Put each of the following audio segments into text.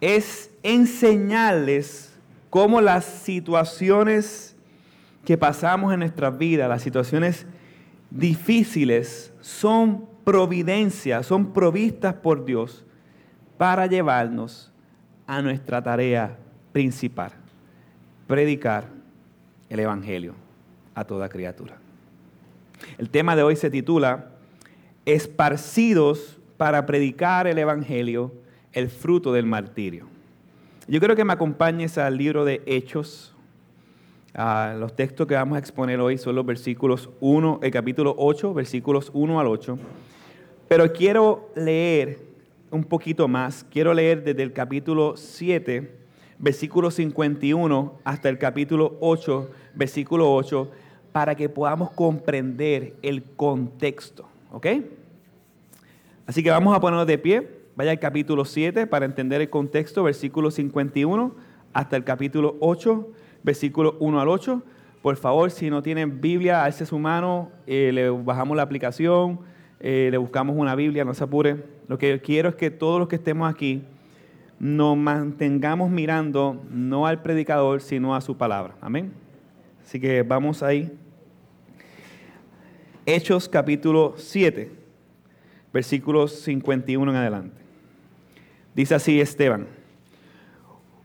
es enseñarles cómo las situaciones que pasamos en nuestras vidas, las situaciones difíciles, son providencias, son provistas por Dios para llevarnos a nuestra tarea principal, predicar el Evangelio a toda criatura. El tema de hoy se titula Esparcidos para predicar el Evangelio, el fruto del martirio. Yo creo que me acompañes al libro de Hechos. los textos que vamos a exponer hoy son los versículos 1, el capítulo 8, versículos 1 al 8. Pero quiero leer un poquito más. Quiero leer desde el capítulo 7, versículo 51, hasta el capítulo 8, versículo 8, para que podamos comprender el contexto. ¿Ok? Así que vamos a ponernos de pie. Vaya al capítulo 7 para entender el contexto, versículo 51 hasta el capítulo 8, versículo 1 al 8. Por favor, si no tienen Biblia, alce su mano, eh, le bajamos la aplicación, eh, le buscamos una Biblia, no se apure. Lo que quiero es que todos los que estemos aquí nos mantengamos mirando no al predicador, sino a su palabra. Amén. Así que vamos ahí. Hechos capítulo 7, versículos 51 en adelante. Dice así Esteban,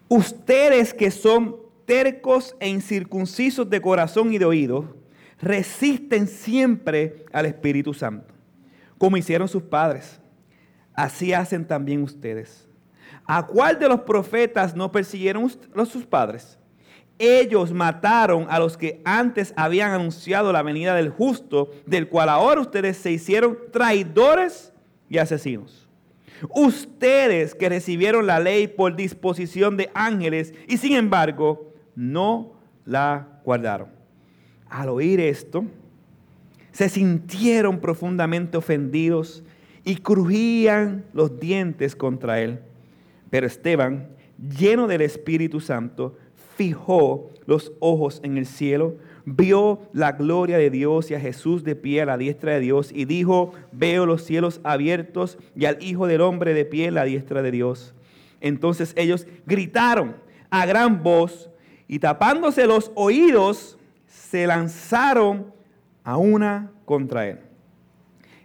ustedes que son tercos e incircuncisos de corazón y de oído, resisten siempre al Espíritu Santo, como hicieron sus padres. Así hacen también ustedes. ¿A cuál de los profetas no persiguieron sus padres? Ellos mataron a los que antes habían anunciado la venida del justo, del cual ahora ustedes se hicieron traidores y asesinos. Ustedes que recibieron la ley por disposición de ángeles y sin embargo no la guardaron. Al oír esto, se sintieron profundamente ofendidos y crujían los dientes contra él. Pero Esteban, lleno del Espíritu Santo, fijó los ojos en el cielo vio la gloria de Dios y a Jesús de pie a la diestra de Dios y dijo, veo los cielos abiertos y al Hijo del Hombre de pie a la diestra de Dios. Entonces ellos gritaron a gran voz y tapándose los oídos, se lanzaron a una contra él.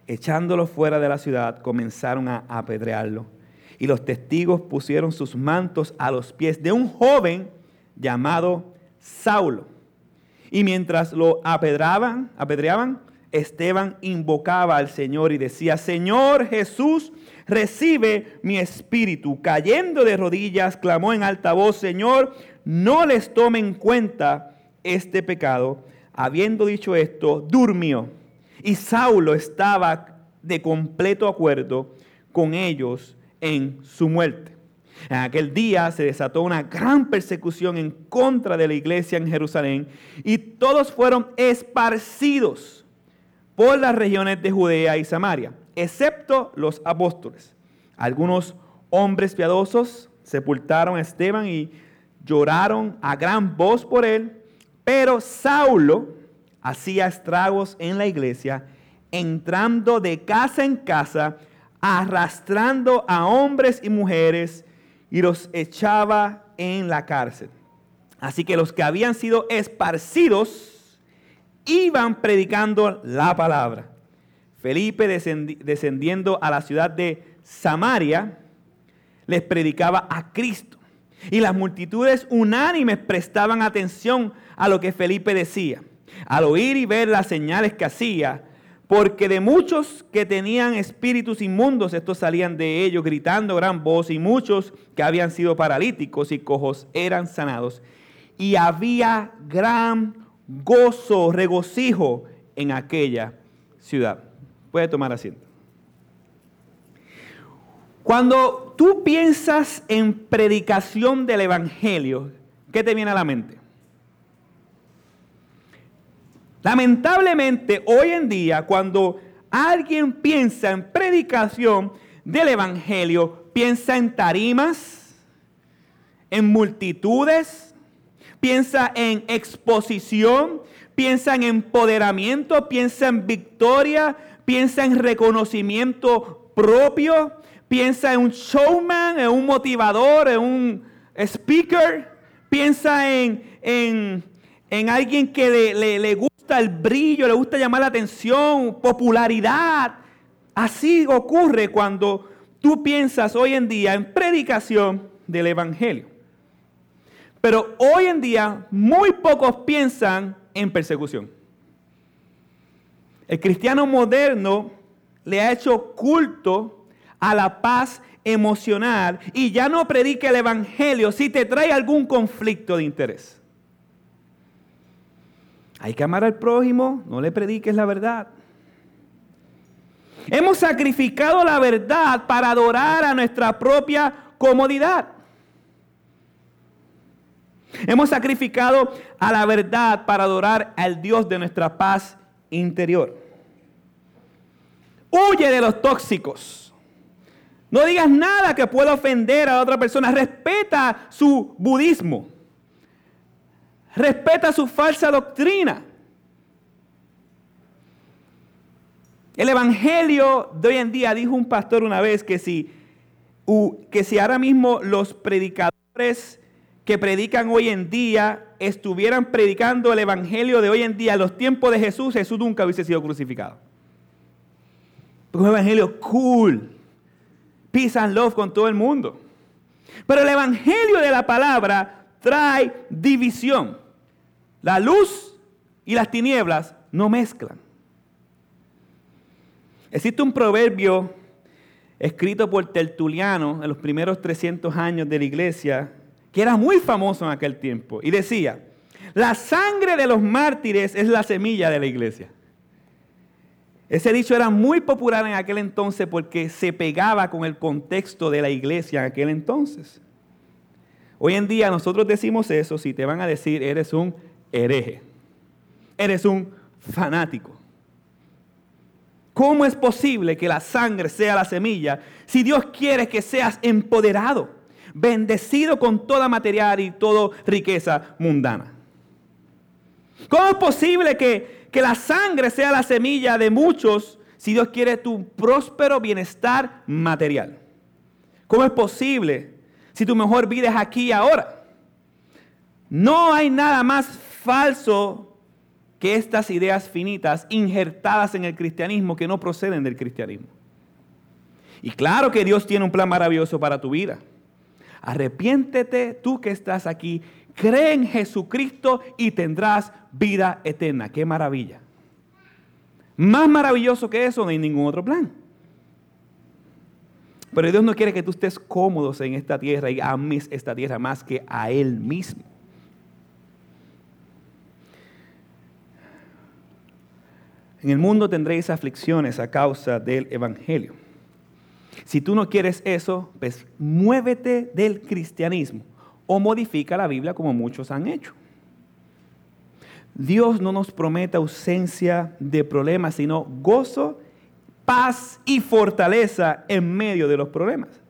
Echándolo fuera de la ciudad, comenzaron a apedrearlo. Y los testigos pusieron sus mantos a los pies de un joven llamado Saulo y mientras lo apedraban, apedreaban, Esteban invocaba al Señor y decía, Señor Jesús, recibe mi espíritu. Cayendo de rodillas, clamó en alta voz, Señor, no les tome en cuenta este pecado. Habiendo dicho esto, durmió. Y Saulo estaba de completo acuerdo con ellos en su muerte. En aquel día se desató una gran persecución en contra de la iglesia en Jerusalén y todos fueron esparcidos por las regiones de Judea y Samaria, excepto los apóstoles. Algunos hombres piadosos sepultaron a Esteban y lloraron a gran voz por él, pero Saulo hacía estragos en la iglesia, entrando de casa en casa, arrastrando a hombres y mujeres y los echaba en la cárcel. Así que los que habían sido esparcidos iban predicando la palabra. Felipe descendiendo a la ciudad de Samaria, les predicaba a Cristo. Y las multitudes unánimes prestaban atención a lo que Felipe decía. Al oír y ver las señales que hacía, porque de muchos que tenían espíritus inmundos, estos salían de ellos gritando gran voz, y muchos que habían sido paralíticos y cojos eran sanados. Y había gran gozo, regocijo en aquella ciudad. Puede tomar asiento. Cuando tú piensas en predicación del Evangelio, ¿qué te viene a la mente? Lamentablemente, hoy en día, cuando alguien piensa en predicación del Evangelio, piensa en tarimas, en multitudes, piensa en exposición, piensa en empoderamiento, piensa en victoria, piensa en reconocimiento propio, piensa en un showman, en un motivador, en un speaker, piensa en, en, alguien que le, le gusta el brillo, le gusta llamar la atención, popularidad. Así ocurre cuando tú piensas hoy en día en predicación del Evangelio. Pero hoy en día muy pocos piensan en persecución. El cristiano moderno le ha hecho culto a la paz emocional y ya no predica el Evangelio si te trae algún conflicto de interés. Hay que amar al prójimo, no le prediques la verdad. Hemos sacrificado la verdad para adorar a nuestra propia comodidad. Hemos sacrificado a la verdad para adorar al Dios de nuestra paz interior. Huye de los tóxicos. No digas nada que pueda ofender a otra persona. Respeta su budismo. Respeta su falsa doctrina. El evangelio de hoy en día, dijo un pastor una vez, que si, que si ahora mismo los predicadores que predican hoy en día estuvieran predicando el evangelio de hoy en día, en los tiempos de Jesús, Jesús nunca hubiese sido crucificado. Porque un evangelio cool, peace and love con todo el mundo. Pero el evangelio de la palabra trae división. La luz y las tinieblas no mezclan. Existe un proverbio escrito por Tertuliano en los primeros 300 años de la iglesia que era muy famoso en aquel tiempo, y decía, la sangre de los mártires es la semilla de la iglesia. Ese dicho era muy popular en aquel entonces porque se pegaba con el contexto de la iglesia en aquel entonces. Hoy en día nosotros decimos eso si te van a decir eres un hereje, eres un fanático. ¿Cómo es posible que la sangre sea la semilla si Dios quiere que seas empoderado? bendecido con toda material y toda riqueza mundana. ¿Cómo es posible que, que la sangre sea la semilla de muchos si Dios quiere tu próspero bienestar material? ¿Cómo es posible si tu mejor vida es aquí y ahora? No hay nada más falso que estas ideas finitas injertadas en el cristianismo que no proceden del cristianismo. Y claro que Dios tiene un plan maravilloso para tu vida. Arrepiéntete tú que estás aquí, cree en Jesucristo y tendrás vida eterna. Qué maravilla. Más maravilloso que eso no hay ningún otro plan. Pero Dios no quiere que tú estés cómodo en esta tierra y ames esta tierra más que a Él mismo. En el mundo tendréis aflicciones a causa del Evangelio. Si tú no quieres eso, pues muévete del cristianismo o modifica la Biblia como muchos han hecho. Dios no nos promete ausencia de problemas, sino gozo, paz y fortaleza en medio de los problemas.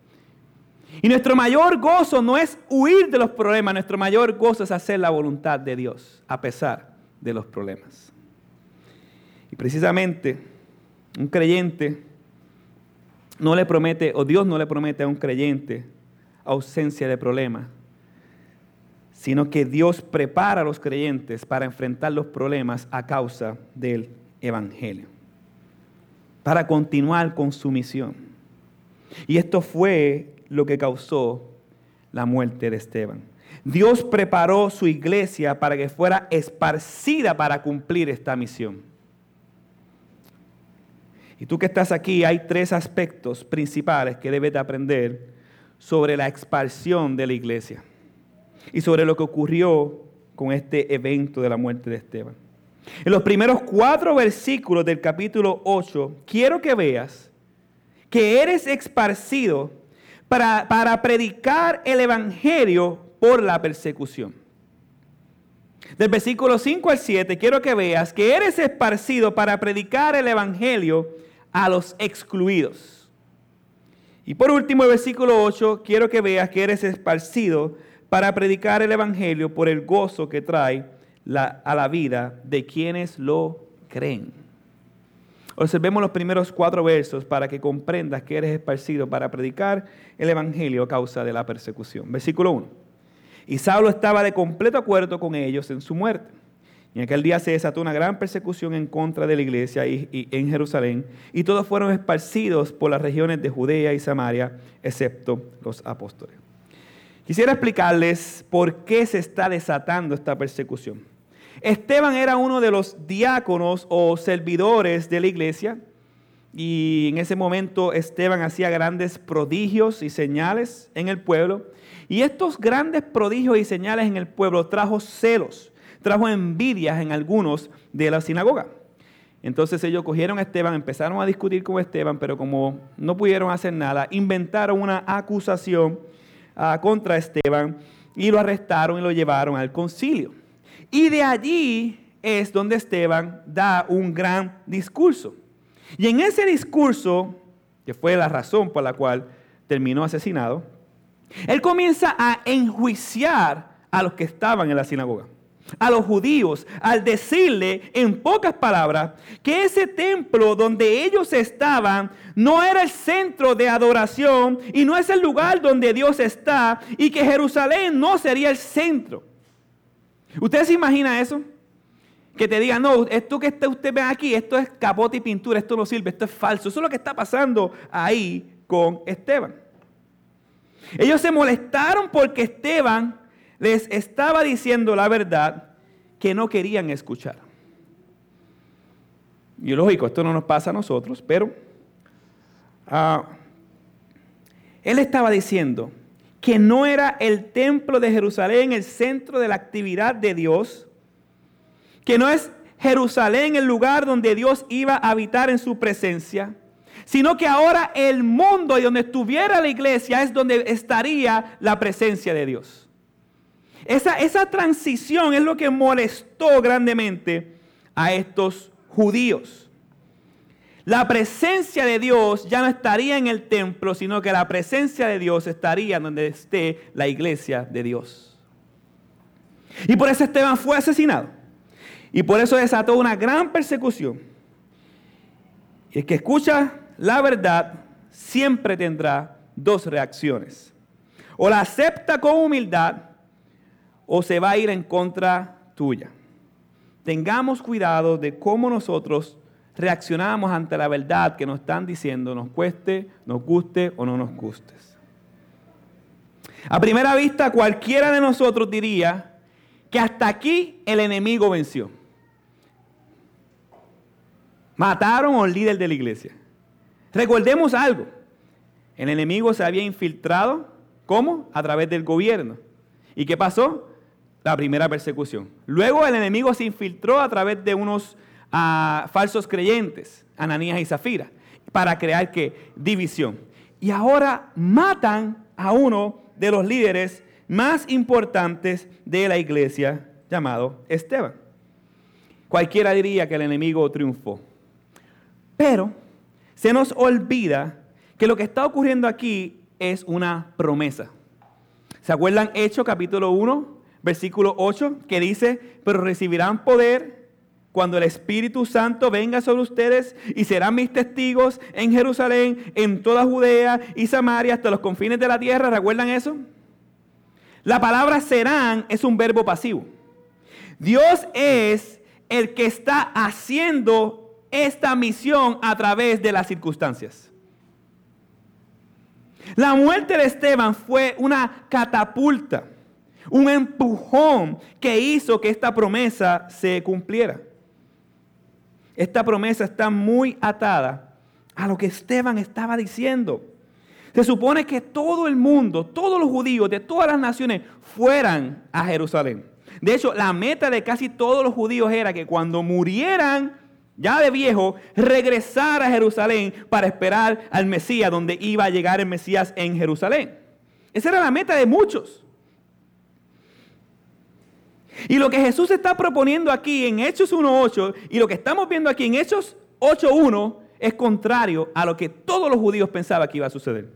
Y nuestro mayor gozo no es huir de los problemas, nuestro mayor gozo es hacer la voluntad de Dios a pesar de los problemas. Precisamente un creyente no le promete, o Dios no le promete a un creyente ausencia de problemas, sino que Dios prepara a los creyentes para enfrentar los problemas a causa del Evangelio, para continuar con su misión. Y esto fue lo que causó la muerte de Esteban. Dios preparó su iglesia para que fuera esparcida para cumplir esta misión. Y tú que estás aquí, hay tres aspectos principales que debes de aprender sobre la expansión de la iglesia y sobre lo que ocurrió con este evento de la muerte de Esteban. En los primeros cuatro versículos del capítulo 8, quiero que veas que eres esparcido para, para predicar el Evangelio por la persecución. Del versículo 5 al 7, quiero que veas que eres esparcido para predicar el Evangelio a los excluidos. Y por último, el versículo 8, quiero que veas que eres esparcido para predicar el Evangelio por el gozo que trae a la vida de quienes lo creen. Observemos los primeros cuatro versos para que comprendas que eres esparcido para predicar el Evangelio a causa de la persecución. Versículo 1. Y Saulo estaba de completo acuerdo con ellos en su muerte. Y en aquel día se desató una gran persecución en contra de la iglesia y, en Jerusalén, y todos fueron esparcidos por las regiones de Judea y Samaria, excepto los apóstoles. Quisiera explicarles por qué se está desatando esta persecución. Esteban era uno de los diáconos o servidores de la iglesia y en ese momento Esteban hacía grandes prodigios y señales en el pueblo. Y estos grandes prodigios y señales en el pueblo trajo celos, trajo envidias en algunos de la sinagoga. Entonces ellos cogieron a Esteban, empezaron a discutir con Esteban, pero como no pudieron hacer nada, inventaron una acusación ah, contra Esteban y lo arrestaron y lo llevaron al concilio. Y de allí es donde Esteban da un gran discurso. Y en ese discurso, que fue la razón por la cual terminó asesinado, él comienza a enjuiciar a los que estaban en la sinagoga, a los judíos, al decirle en pocas palabras que ese templo donde ellos estaban no era el centro de adoración y no es el lugar donde Dios está y que Jerusalén no sería el centro. ¿Usted se imagina eso? Que te digan, no, esto que usted ve aquí, esto es capote y pintura, esto no sirve, esto es falso. Eso es lo que está pasando ahí con Esteban. Ellos se molestaron porque Esteban les estaba diciendo la verdad que no querían escuchar. Y lógico, esto no nos pasa a nosotros, pero ah, él estaba diciendo que no era el templo de Jerusalén el centro de la actividad de Dios, que no es Jerusalén el lugar donde Dios iba a habitar en su presencia, sino que ahora el mundo y donde estuviera la iglesia es donde estaría la presencia de Dios. Esa, esa transición es lo que molestó grandemente a estos judíos. La presencia de Dios ya no estaría en el templo, sino que la presencia de Dios estaría donde esté la iglesia de Dios. Y por eso Esteban fue asesinado. Y por eso desató una gran persecución. Y el que escucha la verdad siempre tendrá dos reacciones. O la acepta con humildad o se va a ir en contra tuya. Tengamos cuidado de cómo nosotros reaccionamos ante la verdad que nos están diciendo, nos cueste, nos guste o no nos guste. A primera vista, cualquiera de nosotros diría que hasta aquí el enemigo venció. Mataron al líder de la iglesia. Recordemos algo. El enemigo se había infiltrado, ¿cómo? A través del gobierno. ¿Y qué pasó? La primera persecución. Luego el enemigo se infiltró a través de unos a falsos creyentes, Ananías y Zafira, para crear que división. Y ahora matan a uno de los líderes más importantes de la iglesia, llamado Esteban. Cualquiera diría que el enemigo triunfó. Pero se nos olvida que lo que está ocurriendo aquí es una promesa. ¿Se acuerdan Hechos capítulo 1, versículo 8, que dice, pero recibirán poder cuando el Espíritu Santo venga sobre ustedes y serán mis testigos en Jerusalén, en toda Judea y Samaria, hasta los confines de la tierra. ¿Recuerdan eso? La palabra serán es un verbo pasivo. Dios es el que está haciendo esta misión a través de las circunstancias. La muerte de Esteban fue una catapulta, un empujón que hizo que esta promesa se cumpliera. Esta promesa está muy atada a lo que Esteban estaba diciendo. Se supone que todo el mundo, todos los judíos de todas las naciones fueran a Jerusalén. De hecho, la meta de casi todos los judíos era que cuando murieran ya de viejo, regresar a Jerusalén para esperar al Mesías, donde iba a llegar el Mesías en Jerusalén. Esa era la meta de muchos. Y lo que Jesús está proponiendo aquí en Hechos 1.8 y lo que estamos viendo aquí en Hechos 8.1 es contrario a lo que todos los judíos pensaban que iba a suceder.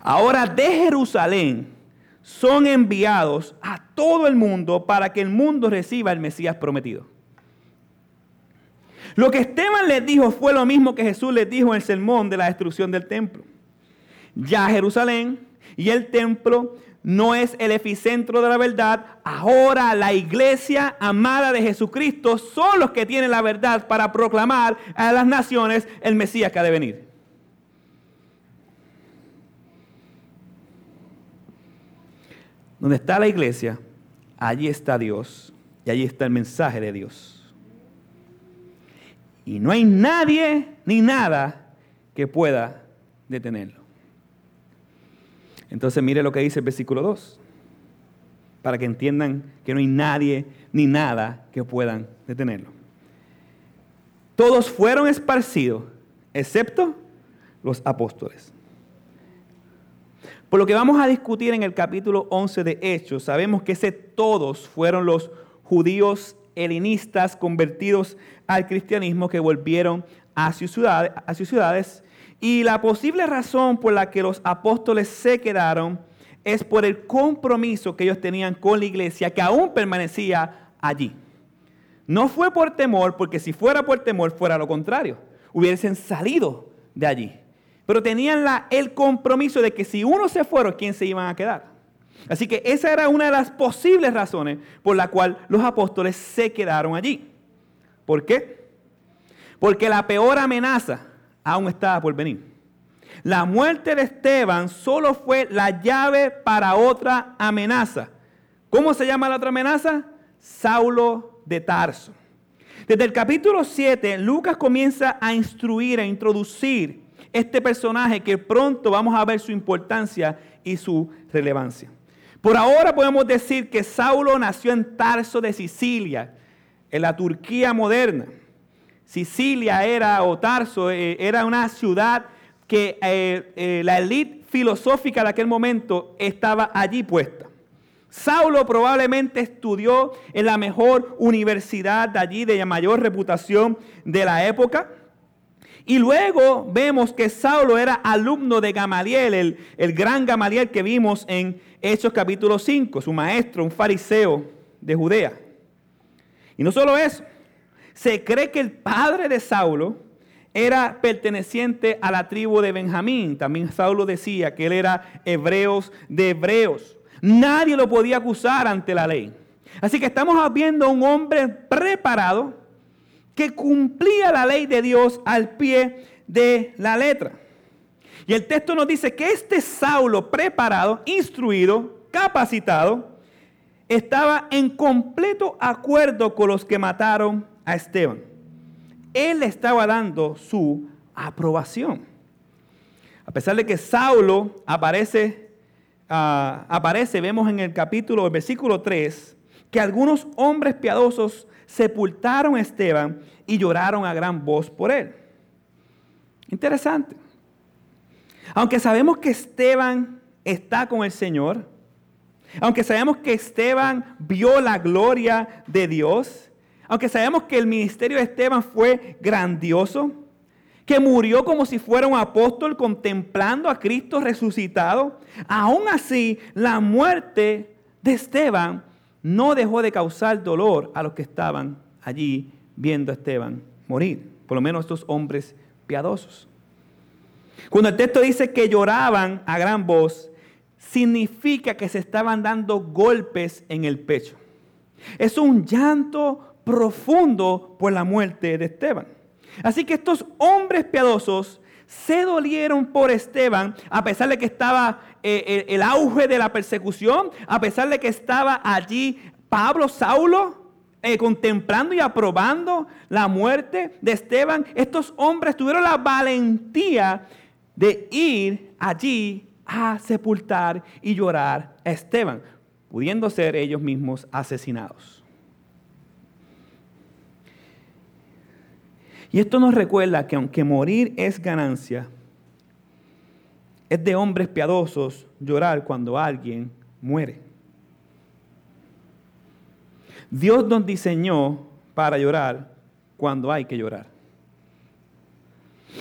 Ahora de Jerusalén son enviados a todo el mundo para que el mundo reciba el Mesías prometido. Lo que Esteban les dijo fue lo mismo que Jesús les dijo en el sermón de la destrucción del templo. Ya Jerusalén y el templo no es el epicentro de la verdad. Ahora la iglesia amada de Jesucristo son los que tienen la verdad para proclamar a las naciones el Mesías que ha de venir. Donde está la iglesia, allí está Dios y allí está el mensaje de Dios. Y no hay nadie ni nada que pueda detenerlo. Entonces mire lo que dice el versículo 2, para que entiendan que no hay nadie ni nada que puedan detenerlo. Todos fueron esparcidos, excepto los apóstoles. Por lo que vamos a discutir en el capítulo 11 de Hechos, sabemos que ese todos fueron los judíos helenistas convertidos al cristianismo que volvieron a sus, ciudades, a sus ciudades. Y la posible razón por la que los apóstoles se quedaron es por el compromiso que ellos tenían con la iglesia que aún permanecía allí. No fue por temor, porque si fuera por temor fuera lo contrario. Hubiesen salido de allí. Pero tenían el compromiso de que si uno se fuera, ¿quién se iban a quedar? Así que esa era una de las posibles razones por la cual los apóstoles se quedaron allí. ¿Por qué? Porque la peor amenaza aún estaba por venir. La muerte de Esteban solo fue la llave para otra amenaza. ¿Cómo se llama la otra amenaza? Saulo de Tarso. Desde el capítulo 7, Lucas comienza a instruir, a introducir este personaje que pronto vamos a ver su importancia y su relevancia. Por ahora podemos decir que Saulo nació en Tarso de Sicilia, en la Turquía moderna. Sicilia era, o Tarso, eh, era una ciudad que eh, eh, la élite filosófica de aquel momento estaba allí puesta. Saulo probablemente estudió en la mejor universidad de allí, de mayor reputación de la época. Y luego vemos que Saulo era alumno de Gamaliel, el, el gran Gamaliel que vimos en Hechos capítulo 5, su maestro, un fariseo de Judea. Y no solo eso, se cree que el padre de Saulo era perteneciente a la tribu de Benjamín. También Saulo decía que él era hebreos de hebreos. Nadie lo podía acusar ante la ley. Así que estamos viendo a un hombre preparado que cumplía la ley de Dios al pie de la letra. Y el texto nos dice que este Saulo preparado, instruido, capacitado, estaba en completo acuerdo con los que mataron a Esteban. Él estaba dando su aprobación. A pesar de que Saulo aparece, ah, aparece, vemos en el capítulo, el versículo 3, que algunos hombres piadosos sepultaron a Esteban y lloraron a gran voz por él. Interesante. Aunque sabemos que Esteban está con el Señor, aunque sabemos que Esteban vio la gloria de Dios, aunque sabemos que el ministerio de Esteban fue grandioso, que murió como si fuera un apóstol contemplando a Cristo resucitado, aún así la muerte de Esteban no dejó de causar dolor a los que estaban allí viendo a Esteban morir, por lo menos estos hombres piadosos. Cuando el texto dice que lloraban a gran voz, significa que se estaban dando golpes en el pecho. Es un llanto profundo por la muerte de Esteban. Así que estos hombres piadosos se dolieron por Esteban, a pesar de que estaba eh, el auge de la persecución, a pesar de que estaba allí Pablo, Saulo, eh, contemplando y aprobando la muerte de Esteban. Estos hombres tuvieron la valentía de ir allí a sepultar y llorar a Esteban, pudiendo ser ellos mismos asesinados. Y esto nos recuerda que aunque morir es ganancia, es de hombres piadosos llorar cuando alguien muere. Dios nos diseñó para llorar cuando hay que llorar.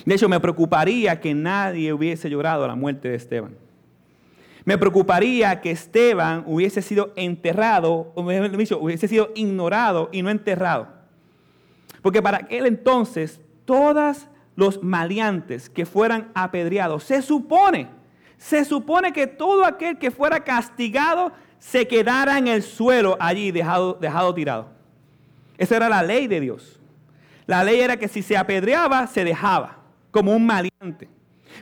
De hecho, me preocuparía que nadie hubiese llorado a la muerte de Esteban. Me preocuparía que Esteban hubiese sido enterrado, hubiese sido ignorado y no enterrado. Porque para aquel entonces, todos los maleantes que fueran apedreados, se supone, se supone que todo aquel que fuera castigado se quedara en el suelo allí dejado, dejado tirado. Esa era la ley de Dios. La ley era que si se apedreaba, se dejaba como un maleante.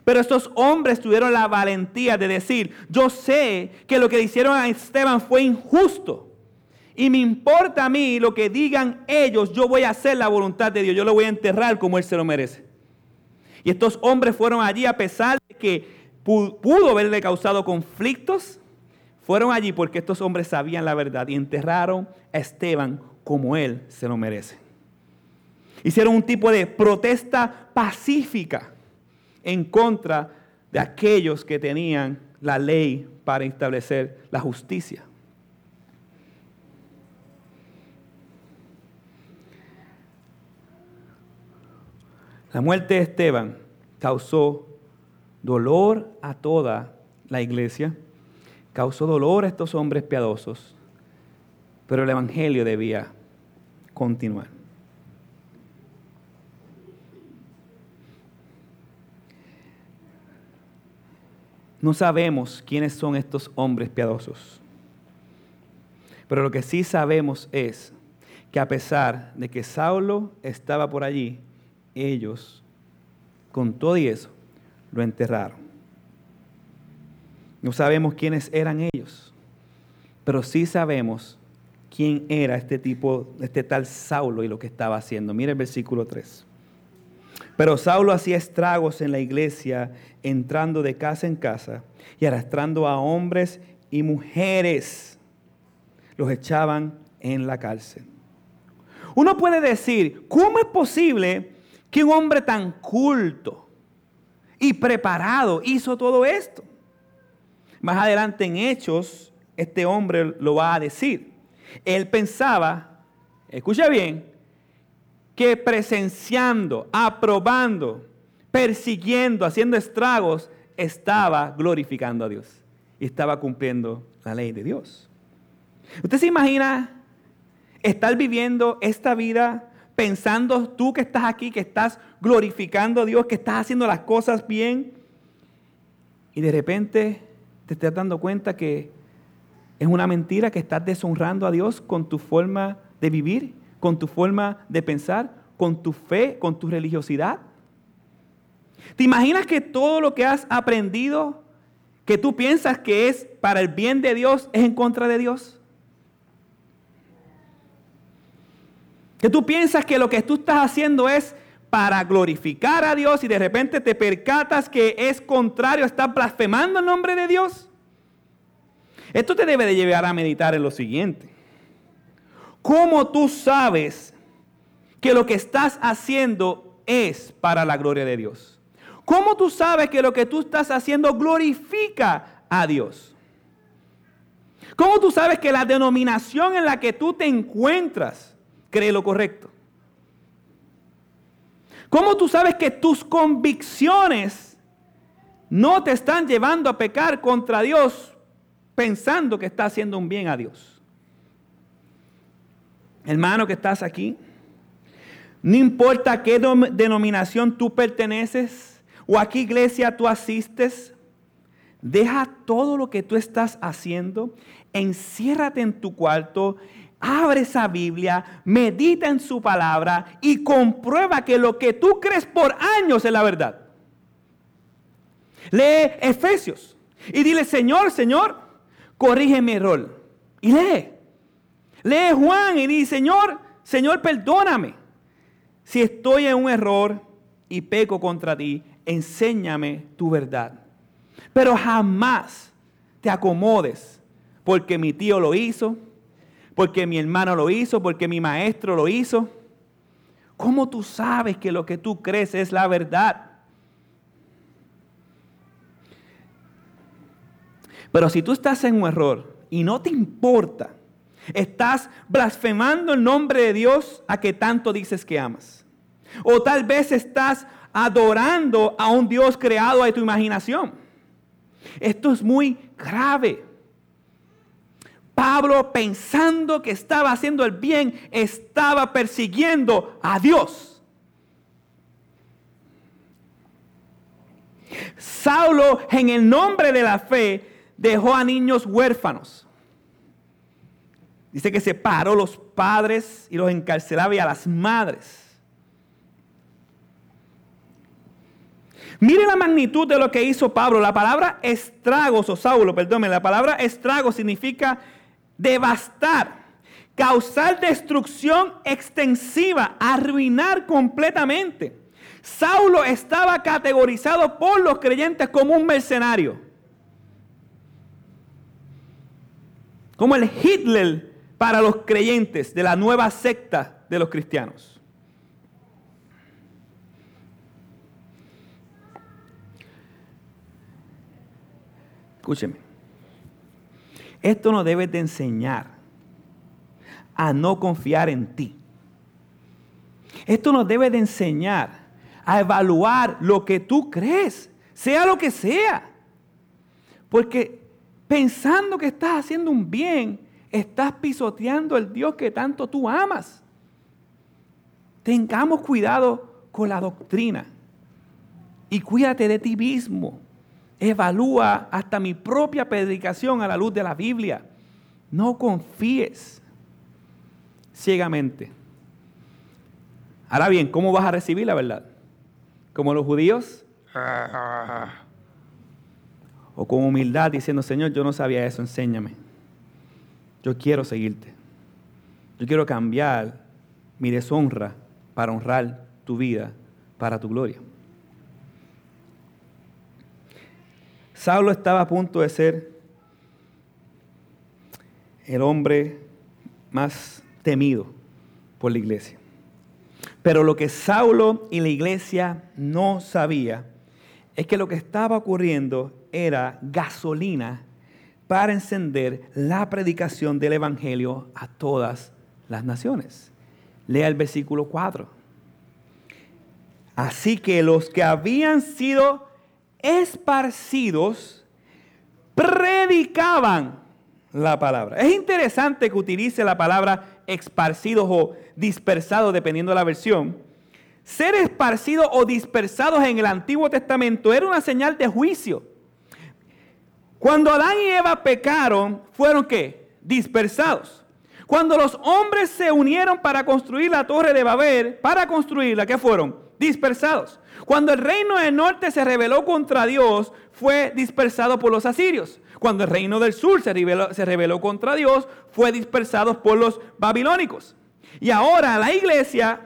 Pero estos hombres tuvieron la valentía de decir, yo sé que lo que hicieron a Esteban fue injusto. Y me importa a mí lo que digan ellos, yo voy a hacer la voluntad de Dios, yo lo voy a enterrar como Él se lo merece. Y estos hombres fueron allí a pesar de que pudo haberle causado conflictos, fueron allí porque estos hombres sabían la verdad y enterraron a Esteban como él se lo merece. Hicieron un tipo de protesta pacífica en contra de aquellos que tenían la ley para establecer la justicia. La muerte de Esteban causó dolor a toda la iglesia, causó dolor a estos hombres piadosos, pero el Evangelio debía continuar. No sabemos quiénes son estos hombres piadosos, pero lo que sí sabemos es que a pesar de que Saulo estaba por allí, ellos, con todo y eso, lo enterraron. No sabemos quiénes eran ellos, pero sí sabemos quién era este tipo, este tal Saulo y lo que estaba haciendo. Mire el versículo 3. Pero Saulo hacía estragos en la iglesia, entrando de casa en casa y arrastrando a hombres y mujeres. Los echaban en la cárcel. Uno puede decir, ¿cómo es posible que un hombre tan culto y preparado hizo todo esto? Más adelante en Hechos, este hombre lo va a decir. Él pensaba, escucha bien, que presenciando, aprobando, persiguiendo, haciendo estragos, estaba glorificando a Dios y estaba cumpliendo la ley de Dios. ¿Usted se imagina estar viviendo esta vida pensando tú que estás aquí, que estás glorificando a Dios, que estás haciendo las cosas bien y de repente te estás dando cuenta que es una mentira que estás deshonrando a Dios con tu forma de vivir, con tu forma de pensar, con tu fe, con tu religiosidad. ¿Te imaginas que todo lo que has aprendido, que tú piensas que es para el bien de Dios, es en contra de Dios? Que tú piensas que lo que tú estás haciendo es para glorificar a Dios y de repente te percatas que es contrario, estás blasfemando el nombre de Dios. Esto te debe de llevar a meditar en lo siguiente. ¿Cómo tú sabes que lo que estás haciendo es para la gloria de Dios? ¿Cómo tú sabes que lo que tú estás haciendo glorifica a Dios? ¿Cómo tú sabes que la denominación en la que tú te encuentras cree lo correcto? ¿Cómo tú sabes que tus convicciones no te están llevando a pecar contra Dios pensando que está haciendo un bien a Dios. Hermano que estás aquí, no importa a qué denominación tú perteneces o a qué iglesia tú asistes, deja todo lo que tú estás haciendo, enciérrate en tu cuarto, abre esa Biblia, medita en su palabra y comprueba que lo que tú crees por años es la verdad. Lee Efesios y dile, Señor, Señor, corrige mi error. Y lee. Lee Juan y dice, Señor, Señor, perdóname. Si estoy en un error y peco contra ti, enséñame tu verdad. Pero jamás te acomodes porque mi tío lo hizo, porque mi hermano lo hizo, porque mi maestro lo hizo. ¿Cómo tú sabes que lo que tú crees es la verdad? Pero si tú estás en un error y no te importa, estás blasfemando el nombre de Dios a que tanto dices que amas. O tal vez estás adorando a un Dios creado a tu imaginación. Esto es muy grave. Pablo, pensando que estaba haciendo el bien, estaba persiguiendo a Dios. Saulo, en el nombre de la fe, dejó a niños huérfanos. Dice que separó los padres y los encarcelaba y a las madres. Mire la magnitud de lo que hizo Pablo. La palabra estragos, o Saulo, perdón, la palabra estrago significa devastar, causar destrucción extensiva, arruinar completamente. Saulo estaba categorizado por los creyentes como un mercenario. Como el Hitler para los creyentes de la nueva secta de los cristianos. Escúcheme. Esto nos debe de enseñar a no confiar en ti. Esto nos debe de enseñar a evaluar lo que tú crees, sea lo que sea. Porque pensando que estás haciendo un bien, estás pisoteando el Dios que tanto tú amas. Tengamos cuidado con la doctrina y cuídate de ti mismo evalúa hasta mi propia predicación a la luz de la Biblia. No confíes ciegamente. Ahora bien, ¿cómo vas a recibir la verdad? ¿Como los judíos? ¿O con humildad diciendo, Señor, yo no sabía eso, enséñame? Yo quiero seguirte. Yo quiero cambiar mi deshonra para honrar tu vida, para tu gloria. Saulo estaba a punto de ser el hombre más temido por la iglesia. Pero lo que Saulo y la iglesia no sabía es que lo que estaba ocurriendo era gasolina para encender la predicación del Evangelio a todas las naciones. Lea el versículo 4. Así que los que habían sido esparcidos predicaban la palabra. Es interesante que utilice la palabra esparcidos o dispersados, dependiendo de la versión. Ser esparcidos o dispersados en el Antiguo Testamento era una señal de juicio. Cuando Adán y Eva pecaron, fueron qué? Dispersados. Cuando los hombres se unieron para construir la torre de Babel, para construirla, ¿qué fueron? Dispersados. Cuando el reino del norte se rebeló contra Dios, fue dispersado por los asirios. Cuando el reino del sur se rebeló, contra Dios, fue dispersado por los babilónicos. Y ahora la iglesia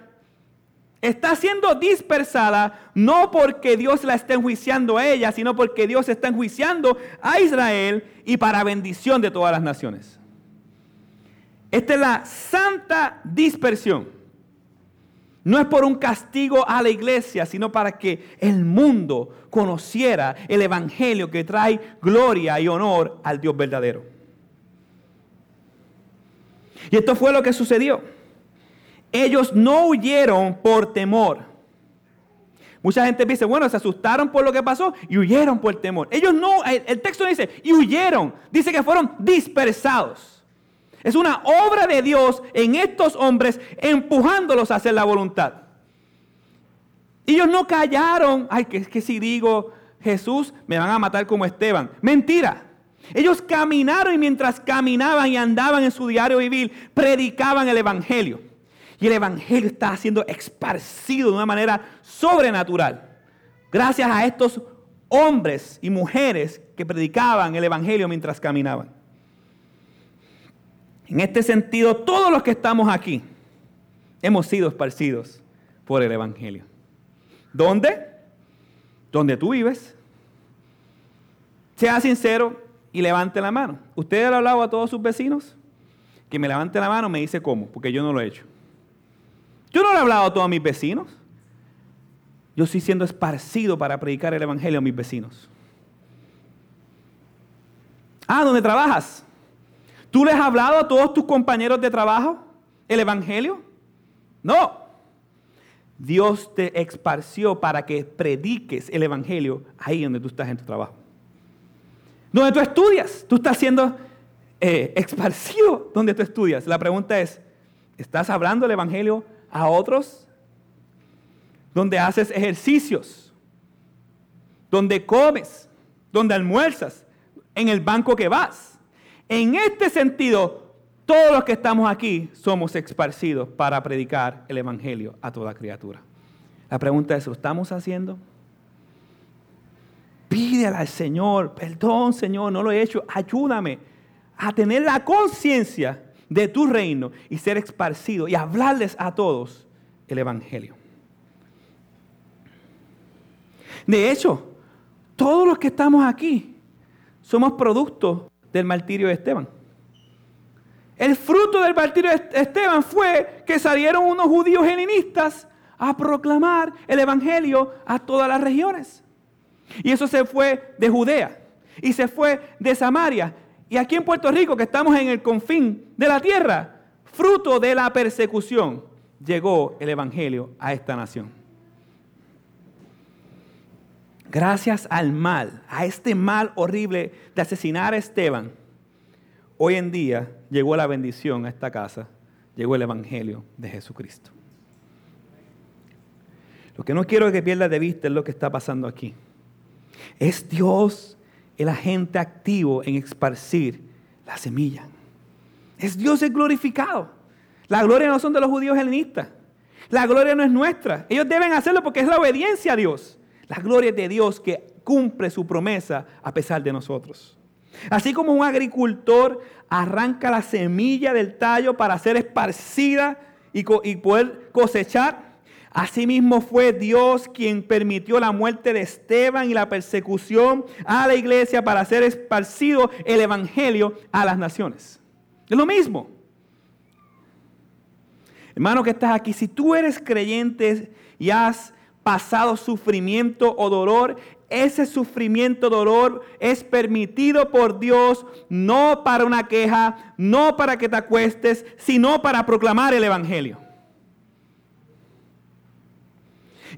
está siendo dispersada no porque Dios la esté enjuiciando a ella, sino porque Dios está enjuiciando a Israel y para bendición de todas las naciones. Esta es la santa dispersión. No es por un castigo a la iglesia, sino para que el mundo conociera el Evangelio que trae gloria y honor al Dios verdadero. Y esto fue lo que sucedió. Ellos no huyeron por temor. Mucha gente dice, bueno, se asustaron por lo que pasó y huyeron por temor. Ellos no, el, el texto dice, y huyeron. Dice que fueron dispersados. Es una obra de Dios en estos hombres empujándolos a hacer la voluntad. Ellos no callaron, ay, que, si digo Jesús me van a matar como Esteban. Mentira. Ellos caminaron y mientras caminaban y andaban en su diario vivir, predicaban el Evangelio. Y el Evangelio está siendo esparcido de una manera sobrenatural. Gracias a estos hombres y mujeres que predicaban el Evangelio mientras caminaban. En este sentido, todos los que estamos aquí hemos sido esparcidos por el Evangelio. ¿Dónde? Donde tú vives. Sea sincero y levante la mano. ¿Usted ha hablado a todos sus vecinos? Que me levante la mano me dice cómo, porque yo no lo he hecho. Yo no le he hablado a todos mis vecinos. Yo estoy siendo esparcido para predicar el Evangelio a mis vecinos. Ah, ¿dónde trabajas? ¿Tú les has hablado a todos tus compañeros de trabajo el Evangelio? No. Dios te esparció para que prediques el Evangelio ahí donde tú estás en tu trabajo. Donde tú estudias, tú estás siendo eh, esparcido donde tú estudias. La pregunta es, ¿estás hablando el Evangelio a otros? Donde haces ejercicios, donde comes, donde almuerzas, en el banco que vas. En este sentido, todos los que estamos aquí somos esparcidos para predicar el Evangelio a toda criatura. La pregunta es, ¿lo estamos haciendo? Pídele al Señor, perdón Señor, no lo he hecho, ayúdame a tener la conciencia de tu reino y ser esparcido y hablarles a todos el Evangelio. De hecho, todos los que estamos aquí somos producto del martirio de Esteban. El fruto del martirio de Esteban fue que salieron unos judíos helenistas a proclamar el Evangelio a todas las regiones. Y eso se fue de Judea y se fue de Samaria y aquí en Puerto Rico, que estamos en el confín de la tierra, fruto de la persecución, llegó el Evangelio a esta nación. Gracias al mal, a este mal horrible de asesinar a Esteban, hoy en día llegó la bendición a esta casa, llegó el Evangelio de Jesucristo. Lo que no quiero que pierdas de vista es lo que está pasando aquí. Es Dios el agente activo en esparcir la semilla. Es Dios el glorificado. La gloria no son de los judíos helenistas. La gloria no es nuestra. Ellos deben hacerlo porque es la obediencia a Dios. La gloria de Dios que cumple su promesa a pesar de nosotros. Así como un agricultor arranca la semilla del tallo para ser esparcida y, y poder cosechar, Asimismo fue Dios quien permitió la muerte de Esteban y la persecución a la iglesia para hacer esparcido el Evangelio a las naciones. Es lo mismo. Hermano que estás aquí, si tú eres creyente y has pasado sufrimiento o dolor, ese sufrimiento, dolor es permitido por Dios no para una queja, no para que te acuestes, sino para proclamar el Evangelio.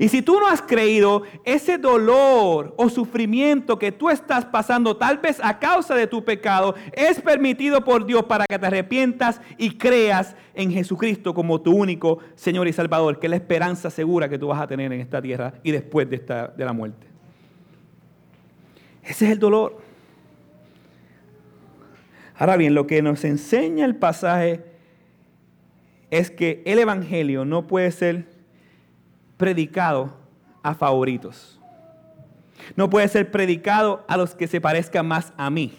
Y si tú no has creído, ese dolor o sufrimiento que tú estás pasando, tal vez a causa de tu pecado, es permitido por Dios para que te arrepientas y creas en Jesucristo como tu único Señor y Salvador, que es la esperanza segura que tú vas a tener en esta tierra y después de, esta, de la muerte. Ese es el dolor. Ahora bien, lo que nos enseña el pasaje es que el Evangelio no puede ser predicado a favoritos. No puede ser predicado a los que se parezcan más a mí.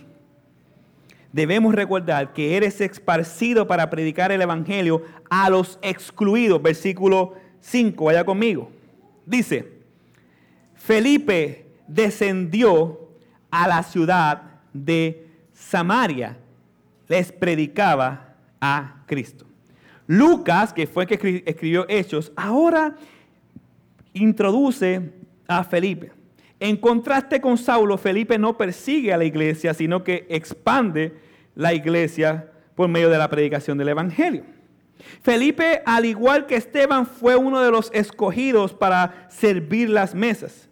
Debemos recordar que eres esparcido para predicar el Evangelio a los excluidos. Versículo 5, vaya conmigo. Dice, Felipe descendió a la ciudad de Samaria. Les predicaba a Cristo. Lucas, que fue el que escribió Hechos, ahora introduce a Felipe. En contraste con Saulo, Felipe no persigue a la iglesia, sino que expande la iglesia por medio de la predicación del Evangelio. Felipe, al igual que Esteban, fue uno de los escogidos para servir las mesas.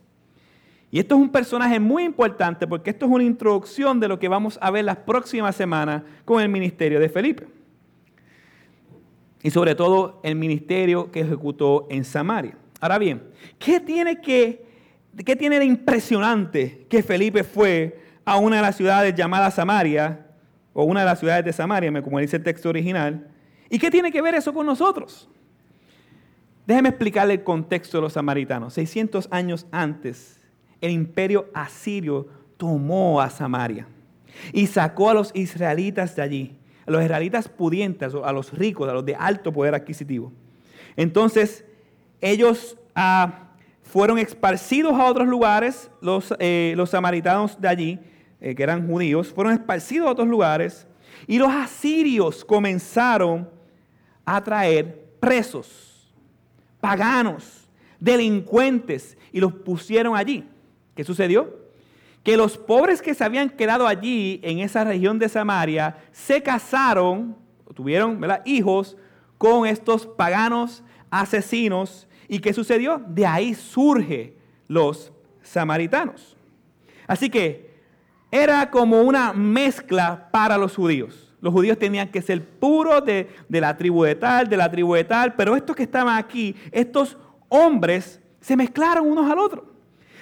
Y esto es un personaje muy importante porque esto es una introducción de lo que vamos a ver las próximas semanas con el ministerio de Felipe. Y sobre todo el ministerio que ejecutó en Samaria. Ahora bien, ¿qué tiene, que, ¿qué tiene de impresionante que Felipe fue a una de las ciudades llamadas Samaria, o una de las ciudades de Samaria, como dice el texto original? ¿Y qué tiene que ver eso con nosotros? Déjeme explicarle el contexto de los samaritanos. 600 años antes, el imperio asirio tomó a Samaria y sacó a los israelitas de allí, a los israelitas pudientes, a los ricos, a los de alto poder adquisitivo. Entonces, ellos ah, fueron esparcidos a otros lugares, los, eh, los samaritanos de allí, eh, que eran judíos, fueron esparcidos a otros lugares, y los asirios comenzaron a traer presos, paganos, delincuentes, y los pusieron allí. ¿Qué sucedió? Que los pobres que se habían quedado allí en esa región de Samaria se casaron, tuvieron hijos con estos paganos asesinos ¿Y qué sucedió? De ahí surge los samaritanos. Así que era como una mezcla para los judíos. Los judíos tenían que ser puros de, de la tribu de tal, de la tribu de tal, pero estos que estaban aquí, estos hombres, se mezclaron unos al otro.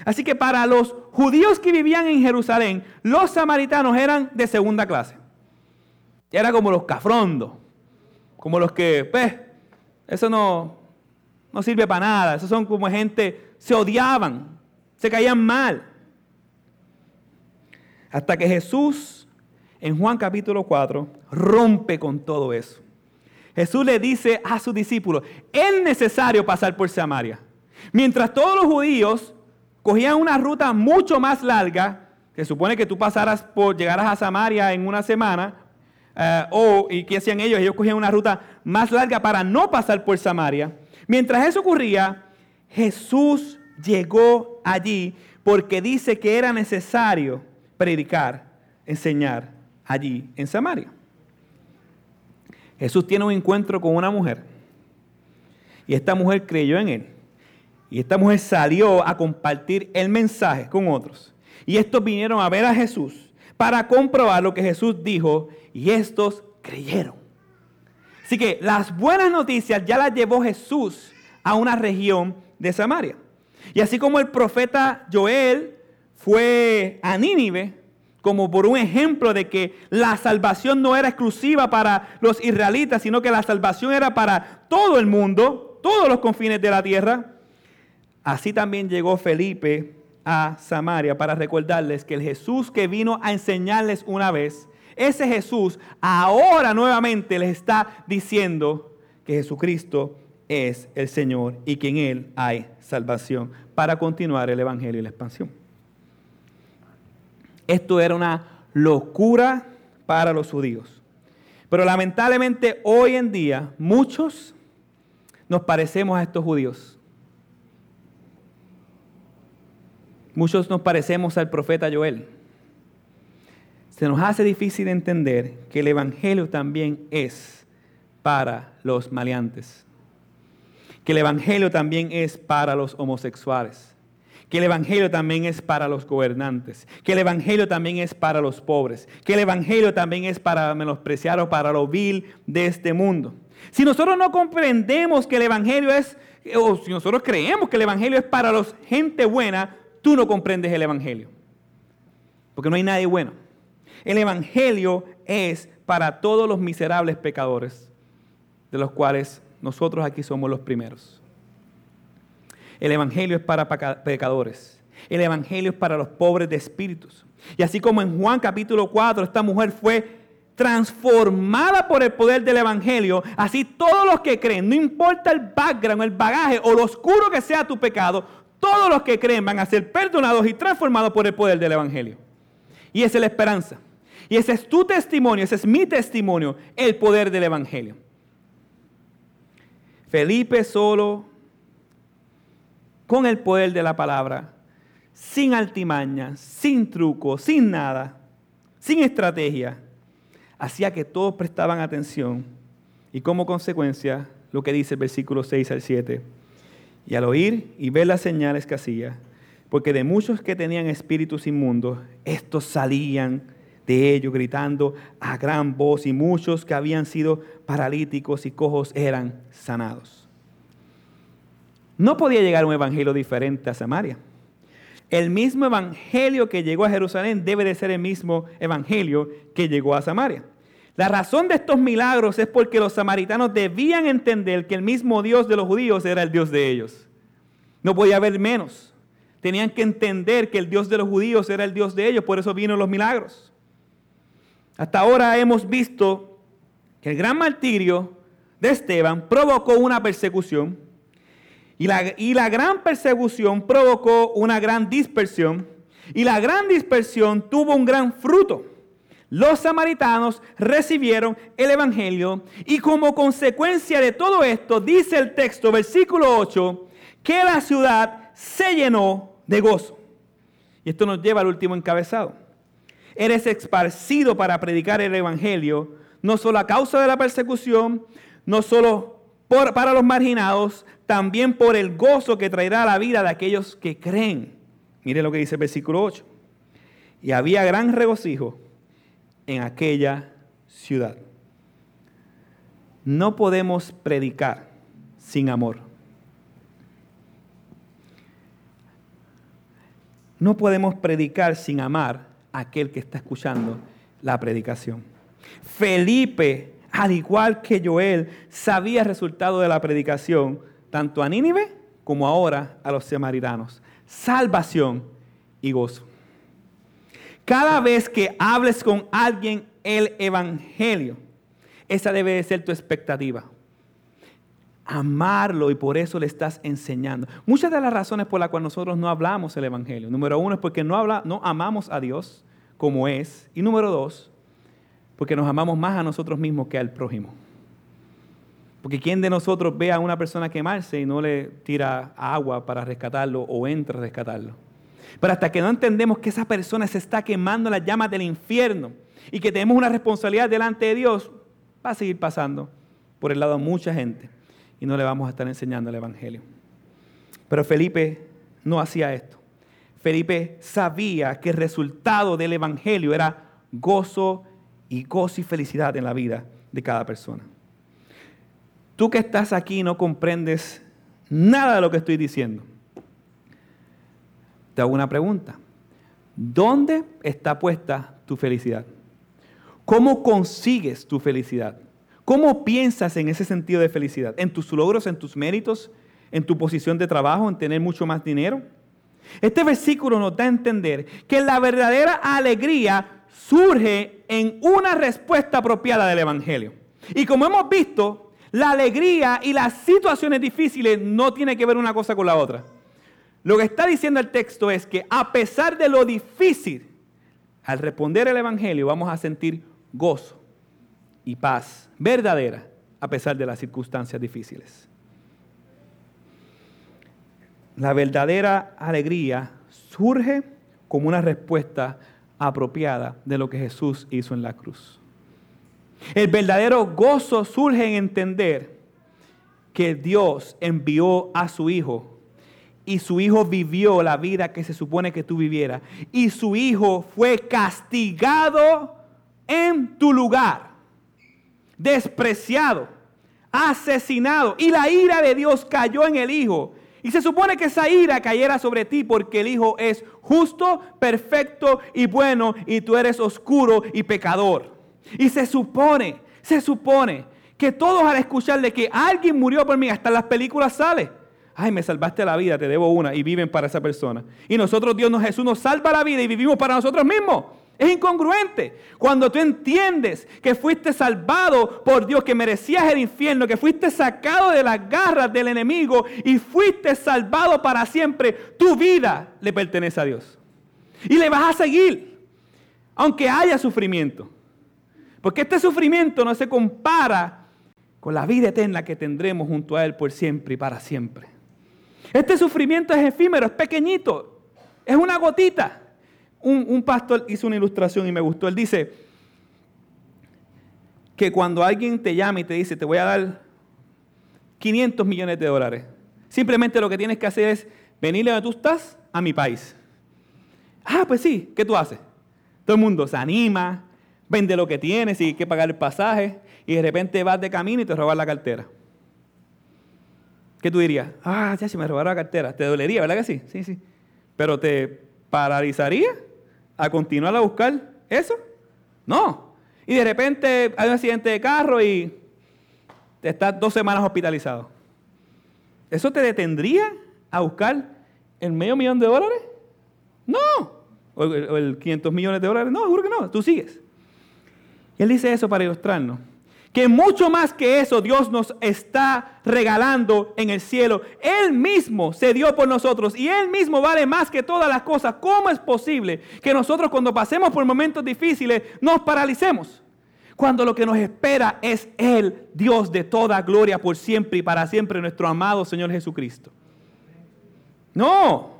Así que para los judíos que vivían en Jerusalén, los samaritanos eran de segunda clase. Era como los cafrondos, como los que, pues, eso no, no sirve para nada. Esos son como gente, se odiaban, se caían mal. Hasta que Jesús, en Juan capítulo 4, rompe con todo eso. Jesús le dice a sus discípulos, es necesario pasar por Samaria. Mientras todos los judíos cogían una ruta mucho más larga, se supone que tú pasaras por, llegaras a Samaria en una semana, eh, o, ¿y qué hacían ellos? Ellos cogían una ruta más larga para no pasar por Samaria. Mientras eso ocurría, Jesús llegó allí porque dice que era necesario predicar, enseñar allí en Samaria. Jesús tiene un encuentro con una mujer y esta mujer creyó en él. Y esta mujer salió a compartir el mensaje con otros. Y estos vinieron a ver a Jesús para comprobar lo que Jesús dijo y estos creyeron. Así que las buenas noticias ya las llevó Jesús a una región de Samaria. Y así como el profeta Joel fue a Nínive, como por un ejemplo de que la salvación no era exclusiva para los israelitas, sino que la salvación era para todo el mundo, todos los confines de la tierra. Así también llegó Felipe a Samaria para recordarles que el Jesús que vino a enseñarles una vez, ese Jesús ahora nuevamente les está diciendo que Jesucristo es el Señor y que en Él hay salvación para continuar el Evangelio y la expansión. Esto era una locura para los judíos. Pero lamentablemente hoy en día muchos nos parecemos a estos judíos. Muchos nos parecemos al profeta Joel. Se nos hace difícil entender que el Evangelio también es para los maleantes. Que el Evangelio también es para los homosexuales que el Evangelio también es para los gobernantes, que el Evangelio también es para los pobres, que el Evangelio también es para menospreciar o para lo vil de este mundo. Si nosotros no comprendemos que el Evangelio es, o si nosotros creemos que el Evangelio es para los gente buena, tú no comprendes el Evangelio. Porque no hay nadie bueno. El Evangelio es para todos los miserables pecadores, de los cuales nosotros aquí somos los primeros. El Evangelio es para pecadores. El Evangelio es para los pobres de espíritus. Y así como en Juan capítulo 4 esta mujer fue transformada por el poder del Evangelio, así todos los que creen, no importa el background, el bagaje o lo oscuro que sea tu pecado, todos los que creen van a ser perdonados y transformados por el poder del Evangelio. Y esa es la esperanza. Y ese es tu testimonio, ese es mi testimonio, el poder del Evangelio. Felipe solo con el poder de la palabra, sin altimaña, sin truco, sin nada, sin estrategia, hacía que todos prestaban atención y como consecuencia lo que dice el versículo 6 al 7, y al oír y ver las señales que hacía, porque de muchos que tenían espíritus inmundos, estos salían de ellos gritando a gran voz y muchos que habían sido paralíticos y cojos eran sanados. No podía llegar un evangelio diferente a Samaria. El mismo evangelio que llegó a Jerusalén debe de ser el mismo evangelio que llegó a Samaria. La razón de estos milagros es porque los samaritanos debían entender que el mismo Dios de los judíos era el Dios de ellos. No podía haber menos. Tenían que entender que el Dios de los judíos era el Dios de ellos, por eso vino los milagros. Hasta ahora hemos visto que el gran martirio de Esteban provocó una persecución y la, gran persecución provocó una gran dispersión. Y la gran dispersión tuvo un gran fruto. Los samaritanos recibieron el Evangelio y como consecuencia de todo esto, dice el texto, versículo 8, que la ciudad se llenó de gozo. Y esto nos lleva al último encabezado. Eres esparcido para predicar el Evangelio, no solo a causa de la persecución, no solo para los marginados, también por el gozo que traerá la vida de aquellos que creen. Mire lo que dice el versículo 8. Y había gran regocijo en aquella ciudad. No podemos predicar sin amor. No podemos predicar sin amar a aquel que está escuchando la predicación. Felipe, al igual que Joel, sabía el resultado de la predicación, tanto a Nínive como ahora a los samaritanos. Salvación y gozo. Cada vez que hables con alguien el Evangelio, esa debe de ser tu expectativa. Amarlo y por eso le estás enseñando. Muchas de las razones por las cuales nosotros no hablamos el Evangelio. Número uno es porque no, habla, no amamos a Dios como es. Y número dos, porque nos amamos más a nosotros mismos que al prójimo. Porque ¿quién de nosotros ve a una persona quemarse y no le tira agua para rescatarlo o entra a rescatarlo? Pero hasta que no entendemos que esa persona se está quemando las llamas del infierno y que tenemos una responsabilidad delante de Dios, va a seguir pasando por el lado de mucha gente y no le vamos a estar enseñando el Evangelio. Pero Felipe no hacía esto. Felipe sabía que el resultado del Evangelio era gozo y gozo y felicidad en la vida de cada persona. Tú que estás aquí no comprendes nada de lo que estoy diciendo te hago una pregunta. ¿Dónde está puesta tu felicidad? ¿Cómo consigues tu felicidad? ¿Cómo piensas en ese sentido de felicidad? ¿En tus logros, en tus méritos, en tu posición de trabajo, en tener mucho más dinero? Este versículo nos da a entender que la verdadera alegría surge en una respuesta apropiada del Evangelio. Y como hemos visto, la alegría y las situaciones difíciles no tienen que ver una cosa con la otra. Lo que está diciendo el texto es que a pesar de lo difícil, al responder el Evangelio vamos a sentir gozo y paz verdadera a pesar de las circunstancias difíciles. La verdadera alegría surge como una respuesta apropiada de lo que Jesús hizo en la cruz. El verdadero gozo surge en entender que Dios envió a su Hijo y su hijo vivió la vida que se supone que tú vivieras. Y su hijo fue castigado en tu lugar, despreciado, asesinado. Y la ira de Dios cayó en el hijo. Y se supone que esa ira cayera sobre ti porque el hijo es justo, perfecto y bueno y tú eres oscuro y pecador. Y se supone, se supone que todos al escuchar de que alguien murió por mí, hasta las películas sale ay, me salvaste la vida, te debo una, y viven para esa persona. Y nosotros, Dios Jesús nos salva la vida y vivimos para nosotros mismos. Es incongruente. Cuando tú entiendes que fuiste salvado por Dios, que merecías el infierno, que fuiste sacado de las garras del enemigo y fuiste salvado para siempre, tu vida le pertenece a Dios. Y le vas a seguir, aunque haya sufrimiento. Porque este sufrimiento no se compara con la vida eterna que tendremos junto a Él por siempre y para siempre. Este sufrimiento es efímero, es pequeñito, es una gotita. Un, pastor hizo una ilustración y me gustó. Él dice que cuando alguien te llama y te dice, te voy a dar 500 millones de dólares, simplemente lo que tienes que hacer es venirle donde tú estás a mi país. Ah, pues sí, ¿qué tú haces? Todo el mundo se anima, vende lo que tienes y hay que pagar el pasaje y de repente vas de camino y te robas la cartera. ¿Qué tú dirías? Ah, ya se me robaron la cartera. Te dolería, ¿verdad que sí? Sí, sí. Pero te paralizaría a continuar a buscar eso? No. Y de repente hay un accidente de carro y te estás dos semanas hospitalizado. ¿Eso te detendría a buscar el medio millón de dólares? No. O el, o el 500 millones de dólares. No, seguro que no. Tú sigues. Y él dice eso para ilustrarnos que mucho más que eso Dios nos está regalando en el cielo. Él mismo se dio por nosotros y Él mismo vale más que todas las cosas. ¿Cómo es posible que nosotros cuando pasemos por momentos difíciles nos paralicemos? Cuando lo que nos espera es Él, Dios de toda gloria por siempre y para siempre, nuestro amado Señor Jesucristo. No.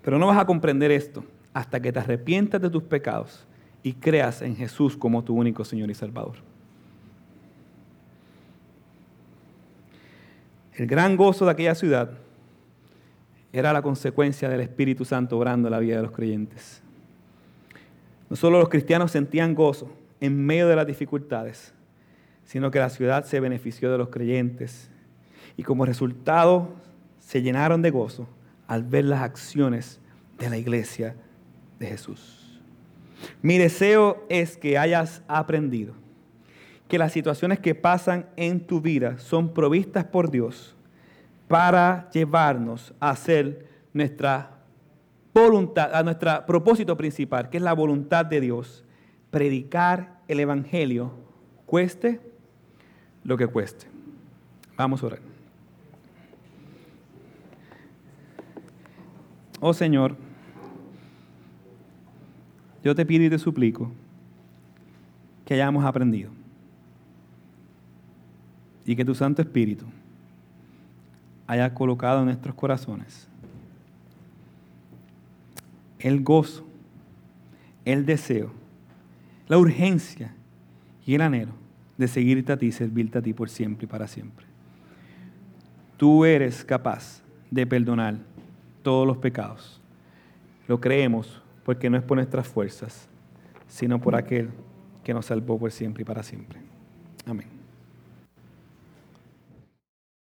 Pero no vas a comprender esto hasta que te arrepientas de tus pecados y creas en Jesús como tu único Señor y Salvador. El gran gozo de aquella ciudad era la consecuencia del Espíritu Santo obrando la vida de los creyentes. No solo los cristianos sentían gozo en medio de las dificultades, sino que la ciudad se benefició de los creyentes y como resultado se llenaron de gozo al ver las acciones de la iglesia de Jesús. Mi deseo es que hayas aprendido que las situaciones que pasan en tu vida son provistas por Dios para llevarnos a hacer nuestra voluntad, a nuestro propósito principal, que es la voluntad de Dios, predicar el Evangelio, cueste lo que cueste. Vamos a orar. Oh Señor, yo te pido y te suplico que hayamos aprendido y que tu Santo Espíritu haya colocado en nuestros corazones el gozo, el deseo, la urgencia y el anhelo de seguirte a ti, servirte a ti por siempre y para siempre. Tú eres capaz de perdonar todos los pecados. Lo creemos porque no es por nuestras fuerzas, sino por aquel que nos salvó por siempre y para siempre. Amén.